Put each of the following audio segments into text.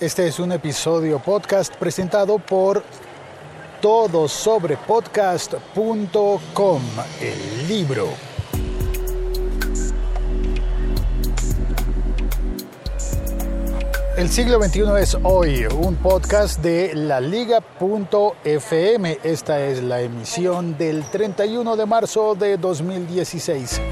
Este es un episodio podcast presentado por todosobrepodcast.com, el libro. El siglo XXI es hoy, un podcast de la liga.fm. Esta es la emisión del 31 de marzo de 2016.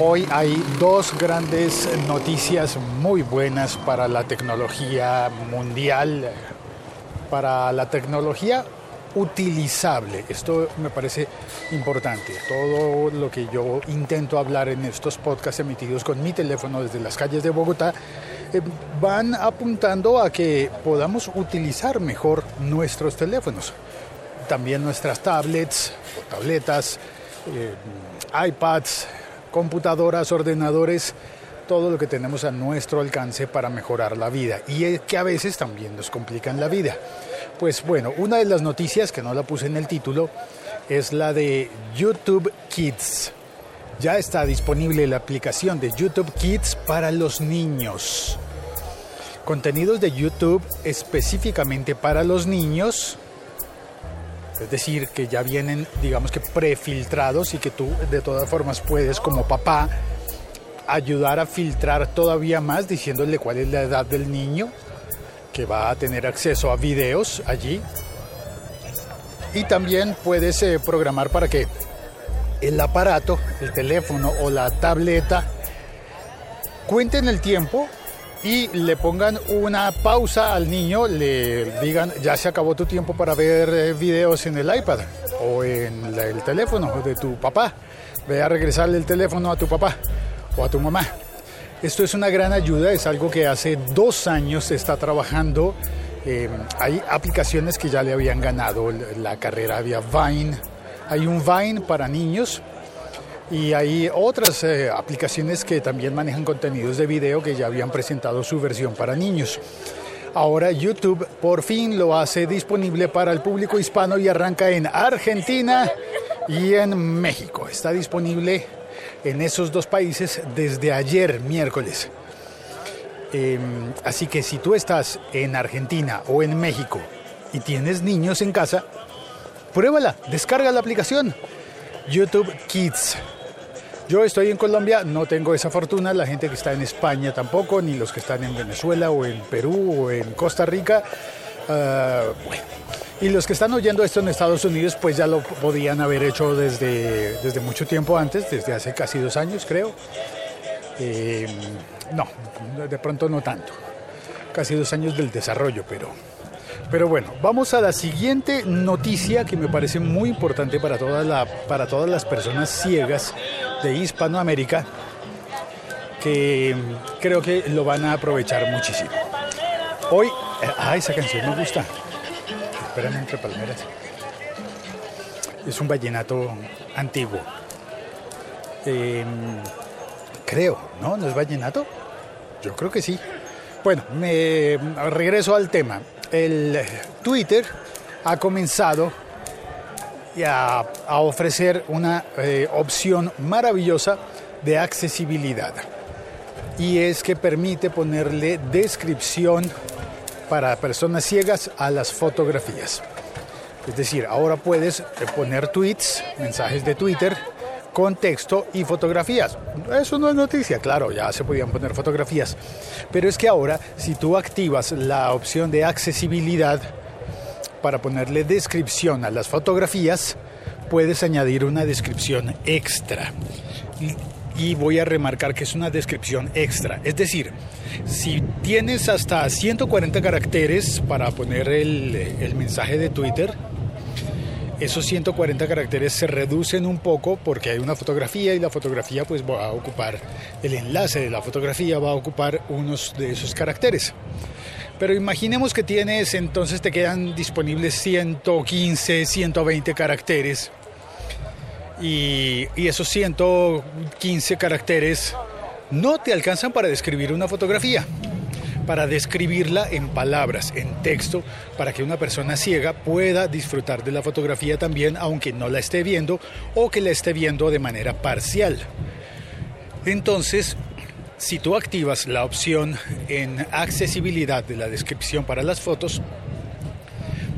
Hoy hay dos grandes noticias muy buenas para la tecnología mundial, para la tecnología utilizable. Esto me parece importante. Todo lo que yo intento hablar en estos podcasts emitidos con mi teléfono desde las calles de Bogotá eh, van apuntando a que podamos utilizar mejor nuestros teléfonos. También nuestras tablets tabletas, eh, iPads, computadoras, ordenadores, todo lo que tenemos a nuestro alcance para mejorar la vida y que a veces también nos complican la vida. Pues bueno, una de las noticias que no la puse en el título es la de YouTube Kids. Ya está disponible la aplicación de YouTube Kids para los niños. Contenidos de YouTube específicamente para los niños es decir, que ya vienen, digamos que prefiltrados y que tú de todas formas puedes como papá ayudar a filtrar todavía más diciéndole cuál es la edad del niño que va a tener acceso a videos allí. Y también puedes eh, programar para que el aparato, el teléfono o la tableta cuenten el tiempo y le pongan una pausa al niño, le digan ya se acabó tu tiempo para ver eh, videos en el iPad o en el teléfono de tu papá. Ve a regresarle el teléfono a tu papá o a tu mamá. Esto es una gran ayuda, es algo que hace dos años está trabajando. Eh, hay aplicaciones que ya le habían ganado la carrera, había Vine, hay un Vine para niños y hay otras eh, aplicaciones que también manejan contenidos de video que ya habían presentado su versión para niños. Ahora YouTube por fin lo hace disponible para el público hispano y arranca en Argentina y en México. Está disponible en esos dos países desde ayer, miércoles. Em, así que si tú estás en Argentina o en México y tienes niños en casa, pruébala, descarga la aplicación YouTube Kids. Yo estoy en Colombia, no tengo esa fortuna, la gente que está en España tampoco, ni los que están en Venezuela o en Perú o en Costa Rica. Ah, y los que están oyendo esto en Estados Unidos, pues ya lo podían haber hecho desde, desde mucho tiempo antes, desde hace casi dos años creo. Eh, no, de pronto no tanto. Casi dos años del desarrollo, pero pero bueno, vamos a la siguiente noticia que me parece muy importante para, toda la, para todas las personas ciegas de Hispanoamérica, que creo que lo van a aprovechar muchísimo. Hoy, ah, esa canción me gusta. Espérame entre palmeras. Es un vallenato antiguo. Em, creo, ¿no? ¿No es vallenato? Yo creo que sí. Bueno, me regreso al tema el Twitter ha comenzado a, ofrecer una eh, opción maravillosa de accesibilidad. Y es que permite ponerle descripción para personas ciegas a las fotografías. Es decir, ahora puedes poner tweets, mensajes de Twitter, con texto y fotografías. Eso no es noticia, claro, ya se podían poner fotografías. Pero es que ahora, si tú activas la opción de accesibilidad para ponerle descripción a las fotografías, puedes añadir una descripción extra. Y voy a remarcar que es una descripción extra. Es decir, si tienes hasta 140 caracteres para poner el, el mensaje de Twitter, esos 140 caracteres se reducen un poco porque hay una fotografía y la fotografía pues va a ocupar, el enlace de la fotografía va a ocupar unos de esos caracteres. Pero imaginemos que tienes, entonces te quedan disponibles 115, 120 caracteres. Y, y esos 115 caracteres no te alcanzan para describir una fotografía para describirla en palabras, en texto, para que una persona ciega pueda disfrutar de la fotografía también, aunque no la esté viendo o que la esté viendo de manera parcial. Entonces, si tú activas la opción en accesibilidad de la descripción para las fotos,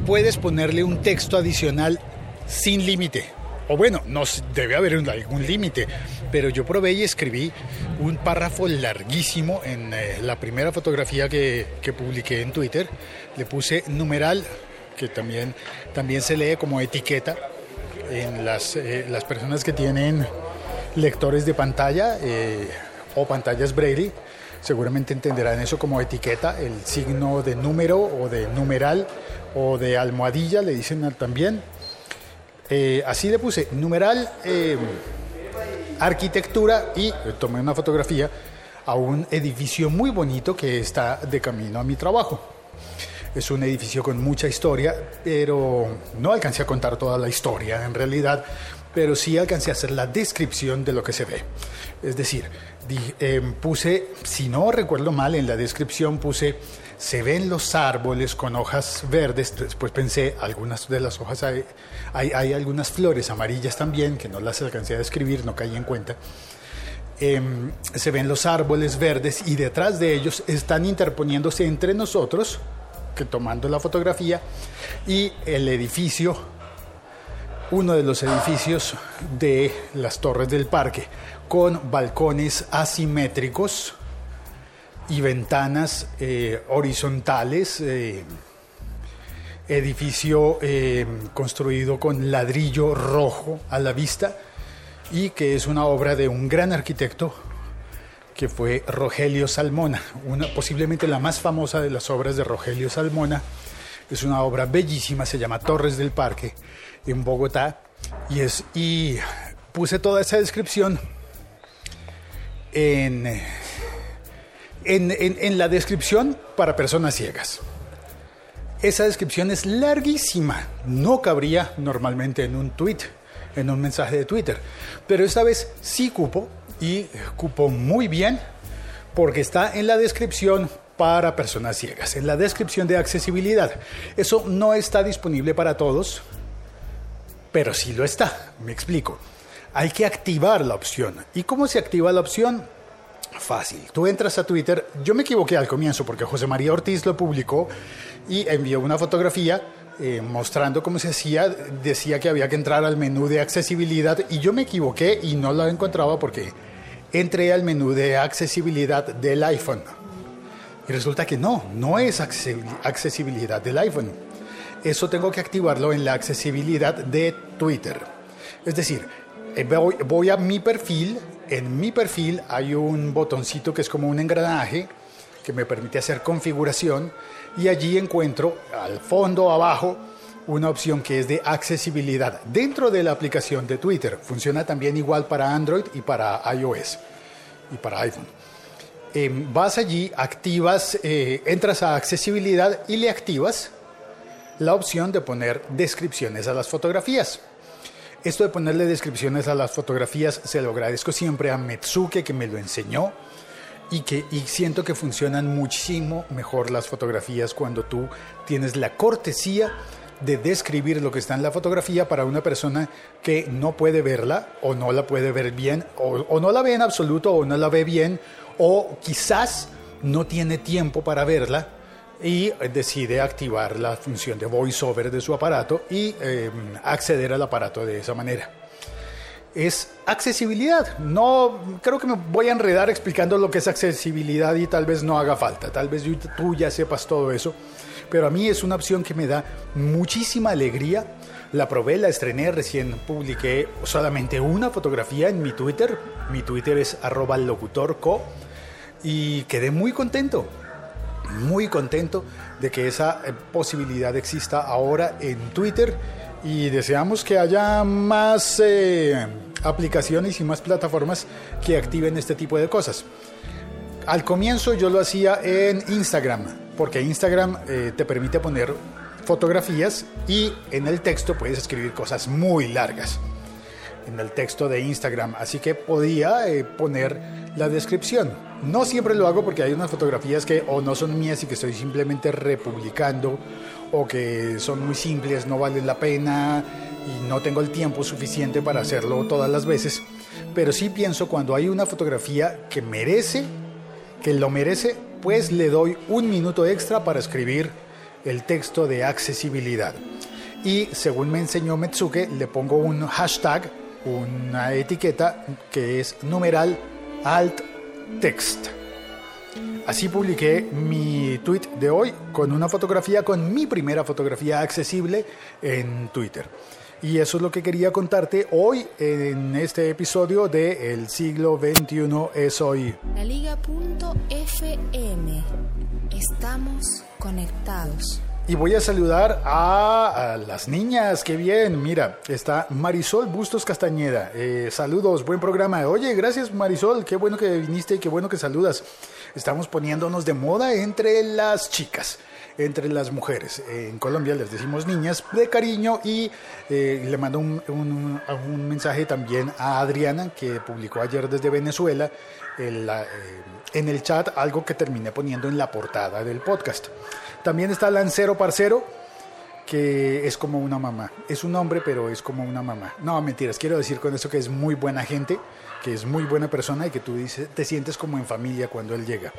puedes ponerle un texto adicional sin límite. O bueno, no debe haber algún límite, pero yo probé y escribí un párrafo larguísimo en eh, la primera fotografía que, que, publiqué en Twitter. Le puse numeral, que también, también se lee como etiqueta en las, eh, las personas que tienen lectores de pantalla eh, o pantallas Braille. Seguramente entenderán eso como etiqueta, el signo de número o de numeral o de almohadilla, le dicen también. Eh, así le puse numeral, eh, arquitectura y tomé una fotografía a un edificio muy bonito que está de camino a mi trabajo. Es un edificio con mucha historia, pero no alcancé a contar toda la historia en realidad, pero sí alcancé a hacer la descripción de lo que se ve. Es decir, eh, puse, si no recuerdo mal, en la descripción puse se ven los árboles con hojas verdes, después pensé, algunas de las hojas hay, hay, algunas flores amarillas también, que no las alcancé a describir, no caí en cuenta. Em, se ven los árboles verdes y detrás de ellos están interponiéndose entre nosotros, que tomando la fotografía, y el edificio, uno de los edificios de las torres del parque, con balcones asimétricos y ventanas eh, horizontales, eh, edificio eh, construido con ladrillo rojo a la vista y que es una obra de un gran arquitecto que fue Rogelio Salmona, posiblemente la más famosa de las obras de Rogelio Salmona. Es una obra bellísima, se llama Torres del Parque en Bogotá y, es, y puse toda esa descripción en en, la descripción para personas ciegas. Esa descripción es larguísima, no cabría normalmente en un tweet, en un mensaje de Twitter, pero esta vez sí cupo y cupo muy bien porque está en la descripción para personas ciegas, en la descripción de accesibilidad. Eso no está disponible para todos, pero sí lo está, me explico. Hay que activar la opción. ¿Y cómo se activa la opción? Fácil. Tú entras a Twitter. Yo me equivoqué al comienzo porque José María Ortiz lo publicó y envió una fotografía eh, mostrando cómo se hacía. Decía que había que entrar al menú de accesibilidad y yo me equivoqué y no lo encontraba porque entré al menú de accesibilidad del iPhone. Y resulta que no, no es accesibilidad del iPhone. Eso tengo que activarlo en la accesibilidad de Twitter. Es decir, eh, voy a mi perfil en mi perfil hay un botoncito que es como un engranaje que me permite hacer configuración y allí encuentro al fondo abajo una opción que es de accesibilidad dentro de la aplicación de Twitter. Funciona también igual para Android y para iOS y para iPhone. Em, vas allí, activas, eh, entras a accesibilidad y le activas la opción de poner descripciones a las fotografías. Esto de ponerle descripciones a las fotografías se lo agradezco siempre a Metsuke que me lo enseñó y que y siento que funcionan muchísimo mejor las fotografías cuando tú tienes la cortesía de describir lo que está en la fotografía para una persona que no puede verla o no la puede ver bien o, o no la ve en absoluto o no la ve bien o quizás no tiene tiempo para verla y decide activar la función de voiceover de su aparato y em, acceder al aparato de esa manera. Es accesibilidad. No creo que me voy a enredar explicando lo que es accesibilidad y tal vez no haga falta. Tal vez tú ya sepas todo eso, pero a mí es una opción que me da muchísima alegría. La probé, la estrené, recién publiqué solamente una fotografía en mi Twitter. Mi Twitter es locutorco y quedé muy contento muy contento de que esa eh, posibilidad exista ahora en Twitter y deseamos que haya más eh, aplicaciones y más plataformas que activen este tipo de cosas. Al comienzo yo lo hacía en Instagram, porque Instagram eh, te permite poner fotografías y en el texto puedes escribir cosas muy largas en el texto de Instagram, así que podía poner la descripción. No siempre lo hago porque hay unas fotografías que o no son mías y que estoy simplemente republicando o que son muy simples, no valen la pena y no tengo el tiempo suficiente para hacerlo todas las veces. pero sí pienso cuando hay una fotografía que merece, que lo merece, pues le doy un minuto extra para escribir el texto de accesibilidad. Y según me enseñó Metsuke, le pongo un hashtag, una etiqueta que es numeral alt text. Así publiqué mi tweet de hoy con una fotografía, con mi primera fotografía accesible en Twitter. Y eso es lo que quería contarte hoy en este episodio de El siglo XXI es hoy. La Liga.fm. Estamos conectados. Y voy a saludar a, las niñas, qué bien. Mira, está Marisol Bustos Castañeda. Eh, saludos, buen programa. Oye, gracias Marisol, qué bueno que viniste y qué bueno que saludas. Estamos poniéndonos de moda entre las chicas entre las mujeres. En Colombia les decimos niñas de cariño y eh, le mando un, un, mensaje también a Adriana que publicó ayer desde Venezuela eh, en el chat algo que terminé poniendo en la portada del podcast. También está Lancero Parcero, que es como una mamá. Es un hombre, pero es como una mamá. No, mentiras, quiero decir con eso que es muy buena gente, que es muy buena persona y que tú dices, te sientes como en familia cuando él llega.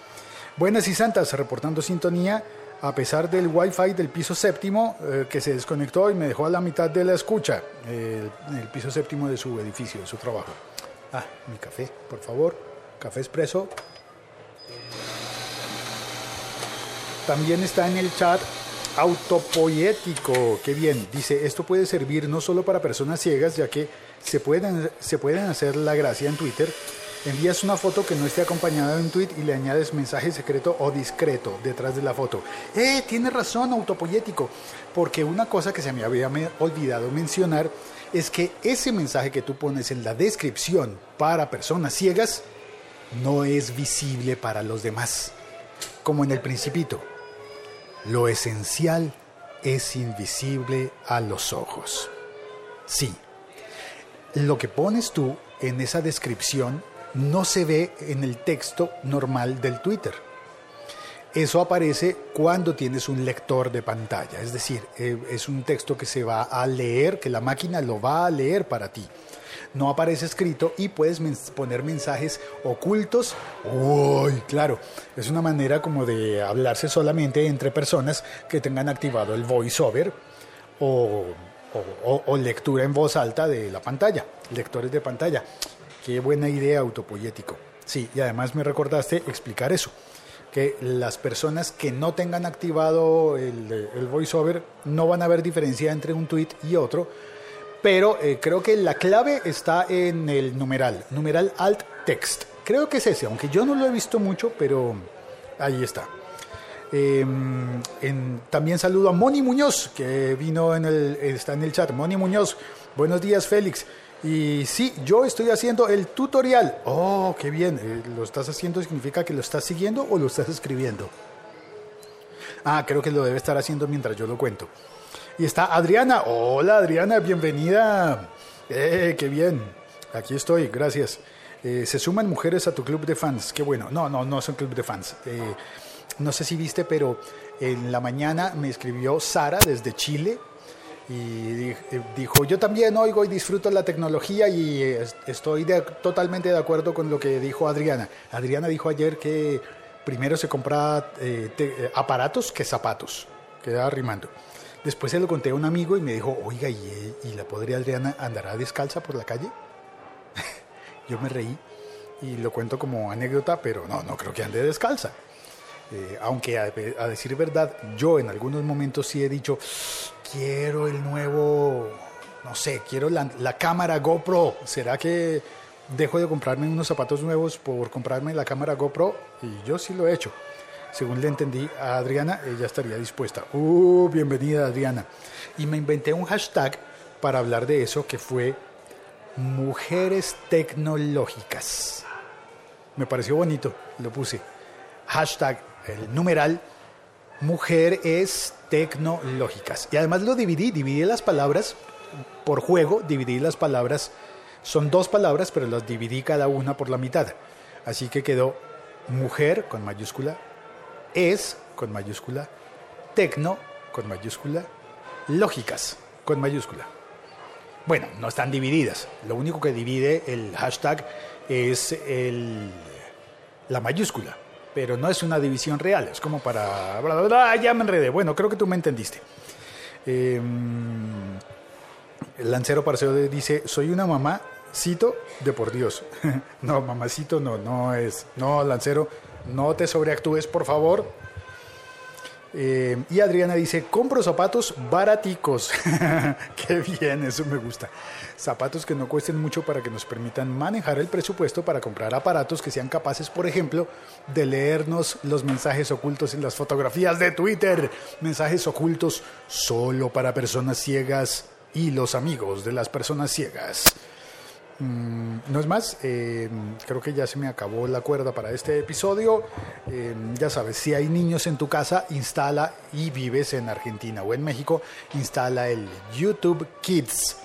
Buenas y santas, reportando sintonía, a pesar del wifi del piso séptimo eh, que se desconectó y me dejó a la mitad de la escucha, el, piso séptimo de su edificio, de su trabajo. Ah, mi café, por favor, café expreso, También está en el chat autopoético. Qué bien. Dice, esto puede servir no solo para personas ciegas, ya que se pueden, se pueden hacer la gracia en Twitter. Envías una foto que no esté acompañada de un tweet y le añades mensaje secreto o discreto detrás de la foto. Eh, tiene razón, autopoético. Porque una cosa que se me había olvidado mencionar es que ese mensaje que tú pones en la descripción para personas ciegas no es visible para los demás. Como en el principito lo esencial es invisible a los ojos. Sí, lo que pones tú en esa descripción no se ve en el texto normal del Twitter. Eso aparece cuando tienes un lector de pantalla, es decir, eh, es un texto que se va a leer, que la máquina lo va a leer para ti no aparece escrito y puedes poner mensajes ocultos. Uy, claro, es una manera como de hablarse solamente entre personas que tengan activado el voiceover o, o, lectura en voz alta de la pantalla, lectores de pantalla. Qué buena idea autopoyético. Sí, y además me recordaste explicar eso que las personas que no tengan activado el, el voiceover no van a ver diferencia entre un tweet y otro, pero eh, creo que la clave está en el numeral, numeral alt text. Creo que es ese, aunque yo no lo he visto mucho, pero ahí está. Em, también saludo a Moni Muñoz, que vino en el, está en el chat. Moni Muñoz, buenos días Félix. Y sí, yo estoy haciendo el tutorial. Oh, qué bien. Eh, ¿Lo estás haciendo significa que lo estás siguiendo o lo estás escribiendo? Ah, creo que lo debe estar haciendo mientras yo lo cuento. Y está Adriana. Hola Adriana, bienvenida. Eh, qué bien. Aquí estoy, gracias. Eh, se suman mujeres a tu club de fans. Qué bueno. No, no, no son club de fans. Eh, no sé si viste, pero en la mañana me escribió Sara desde Chile y dijo, yo también oigo y disfruto la tecnología y estoy totalmente de acuerdo con lo que dijo Adriana. Adriana dijo ayer que primero se compra aparatos que zapatos, quedaba rimando. Después se lo conté a un amigo y me dijo, oiga, ¿y, y la pobre Adriana andará descalza por la calle? Yo me reí y lo cuento como anécdota, pero no, no creo que ande descalza. Eh, aunque a, decir verdad, yo en algunos momentos sí he dicho, quiero el nuevo, no sé, quiero la, cámara GoPro. ¿Será que dejo de comprarme unos zapatos nuevos por comprarme la cámara GoPro? Y yo sí lo he hecho según le entendí a Adriana, ella estaría dispuesta. ¡Uh, bienvenida Adriana! Y me inventé un hashtag para hablar de eso que fue Mujeres Tecnológicas. Me pareció bonito, lo puse. Hashtag, el numeral, Mujeres Tecnológicas. Y además lo dividí, dividí las palabras por juego, dividí las palabras, son dos palabras, pero las dividí cada una por la mitad. Así que quedó mujer con mayúscula, es con mayúscula, tecno con mayúscula, lógicas con mayúscula. Bueno, no están divididas. Lo único que divide el hashtag es el, la mayúscula, pero no es una división real. Es como para... Ah, ya me enredé. Bueno, creo que tú me entendiste. El lancero Parceo dice, soy una mamá, cito, de por Dios. no, mamacito no, no es. No, lancero, no te sobreactúes, por favor. Eh, y Adriana dice, compro zapatos baraticos. Qué bien, eso me gusta. Zapatos que no cuesten mucho para que nos permitan manejar el presupuesto para comprar aparatos que sean capaces, por ejemplo, de leernos los mensajes ocultos en las fotografías de Twitter. Mensajes ocultos solo para personas ciegas y los amigos de las personas ciegas. Mm, no es más, eh, creo que ya se me acabó la cuerda para este episodio. Eh, ya sabes, si hay niños en tu casa, instala y vives en Argentina o en México, instala el YouTube Kids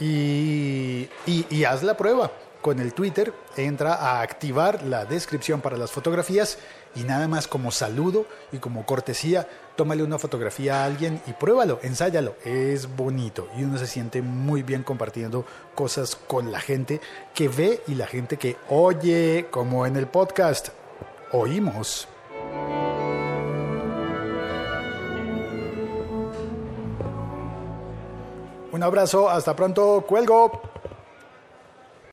y, y haz la prueba. Con el Twitter entra a activar la descripción para las fotografías y nada más como saludo y como cortesía, tómale una fotografía a alguien y pruébalo, ensáyalo. Es bonito y uno se siente muy bien compartiendo cosas con la gente que ve y la gente que oye, como en el podcast. Oímos. Un abrazo, hasta pronto, cuelgo.